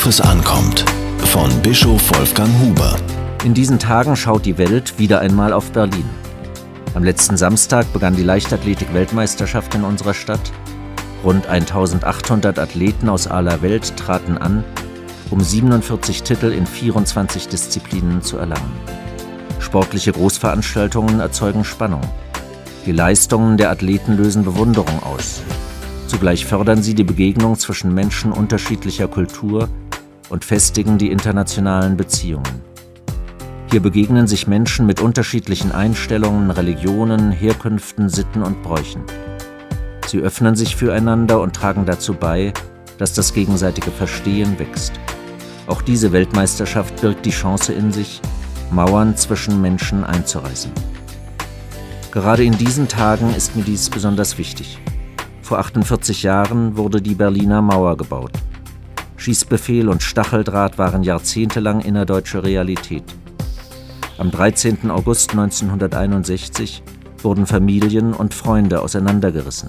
Worauf es ankommt. Von Bischof Wolfgang Huber. In diesen Tagen schaut die Welt wieder einmal auf Berlin. Am letzten Samstag begann die Leichtathletik-Weltmeisterschaft in unserer Stadt. Rund 1800 Athleten aus aller Welt traten an, um 47 Titel in 24 Disziplinen zu erlangen. Sportliche Großveranstaltungen erzeugen Spannung. Die Leistungen der Athleten lösen Bewunderung aus. Zugleich fördern sie die Begegnung zwischen Menschen unterschiedlicher Kultur und festigen die internationalen Beziehungen. Hier begegnen sich Menschen mit unterschiedlichen Einstellungen, Religionen, Herkünften, Sitten und Bräuchen. Sie öffnen sich füreinander und tragen dazu bei, dass das gegenseitige Verstehen wächst. Auch diese Weltmeisterschaft birgt die Chance in sich, Mauern zwischen Menschen einzureißen. Gerade in diesen Tagen ist mir dies besonders wichtig. Vor 48 Jahren wurde die Berliner Mauer gebaut. Schießbefehl und Stacheldraht waren jahrzehntelang innerdeutsche Realität. Am 13. August 1961 wurden Familien und Freunde auseinandergerissen.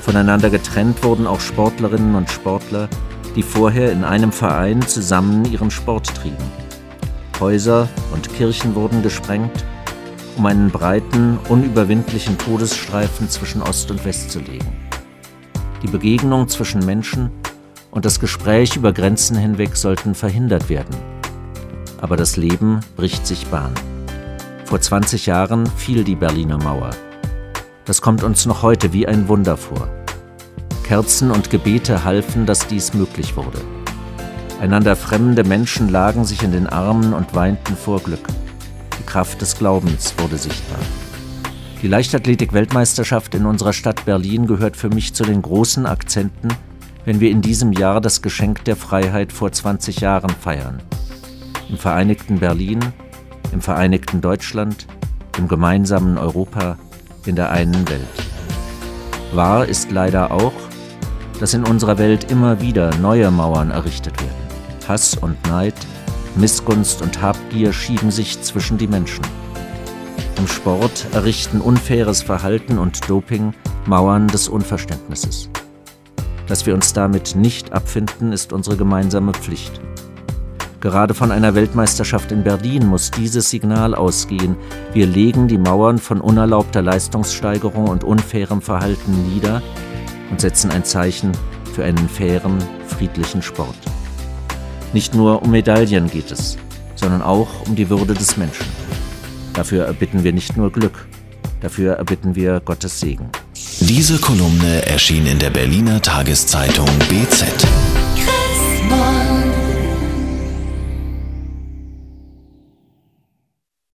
Voneinander getrennt wurden auch Sportlerinnen und Sportler, die vorher in einem Verein zusammen ihren Sport trieben. Häuser und Kirchen wurden gesprengt um einen breiten, unüberwindlichen Todesstreifen zwischen Ost und West zu legen. Die Begegnung zwischen Menschen und das Gespräch über Grenzen hinweg sollten verhindert werden. Aber das Leben bricht sich Bahn. Vor 20 Jahren fiel die Berliner Mauer. Das kommt uns noch heute wie ein Wunder vor. Kerzen und Gebete halfen, dass dies möglich wurde. Einander fremde Menschen lagen sich in den Armen und weinten vor Glück. Kraft des Glaubens wurde sichtbar. Die Leichtathletik-Weltmeisterschaft in unserer Stadt Berlin gehört für mich zu den großen Akzenten, wenn wir in diesem Jahr das Geschenk der Freiheit vor 20 Jahren feiern. Im vereinigten Berlin, im vereinigten Deutschland, im gemeinsamen Europa, in der einen Welt. Wahr ist leider auch, dass in unserer Welt immer wieder neue Mauern errichtet werden. Hass und Neid, Missgunst und Habgier schieben sich zwischen die Menschen. Im Sport errichten unfaires Verhalten und Doping Mauern des Unverständnisses. Dass wir uns damit nicht abfinden, ist unsere gemeinsame Pflicht. Gerade von einer Weltmeisterschaft in Berlin muss dieses Signal ausgehen. Wir legen die Mauern von unerlaubter Leistungssteigerung und unfairem Verhalten nieder und setzen ein Zeichen für einen fairen, friedlichen Sport. Nicht nur um Medaillen geht es, sondern auch um die Würde des Menschen. Dafür erbitten wir nicht nur Glück, dafür erbitten wir Gottes Segen. Diese Kolumne erschien in der Berliner Tageszeitung BZ.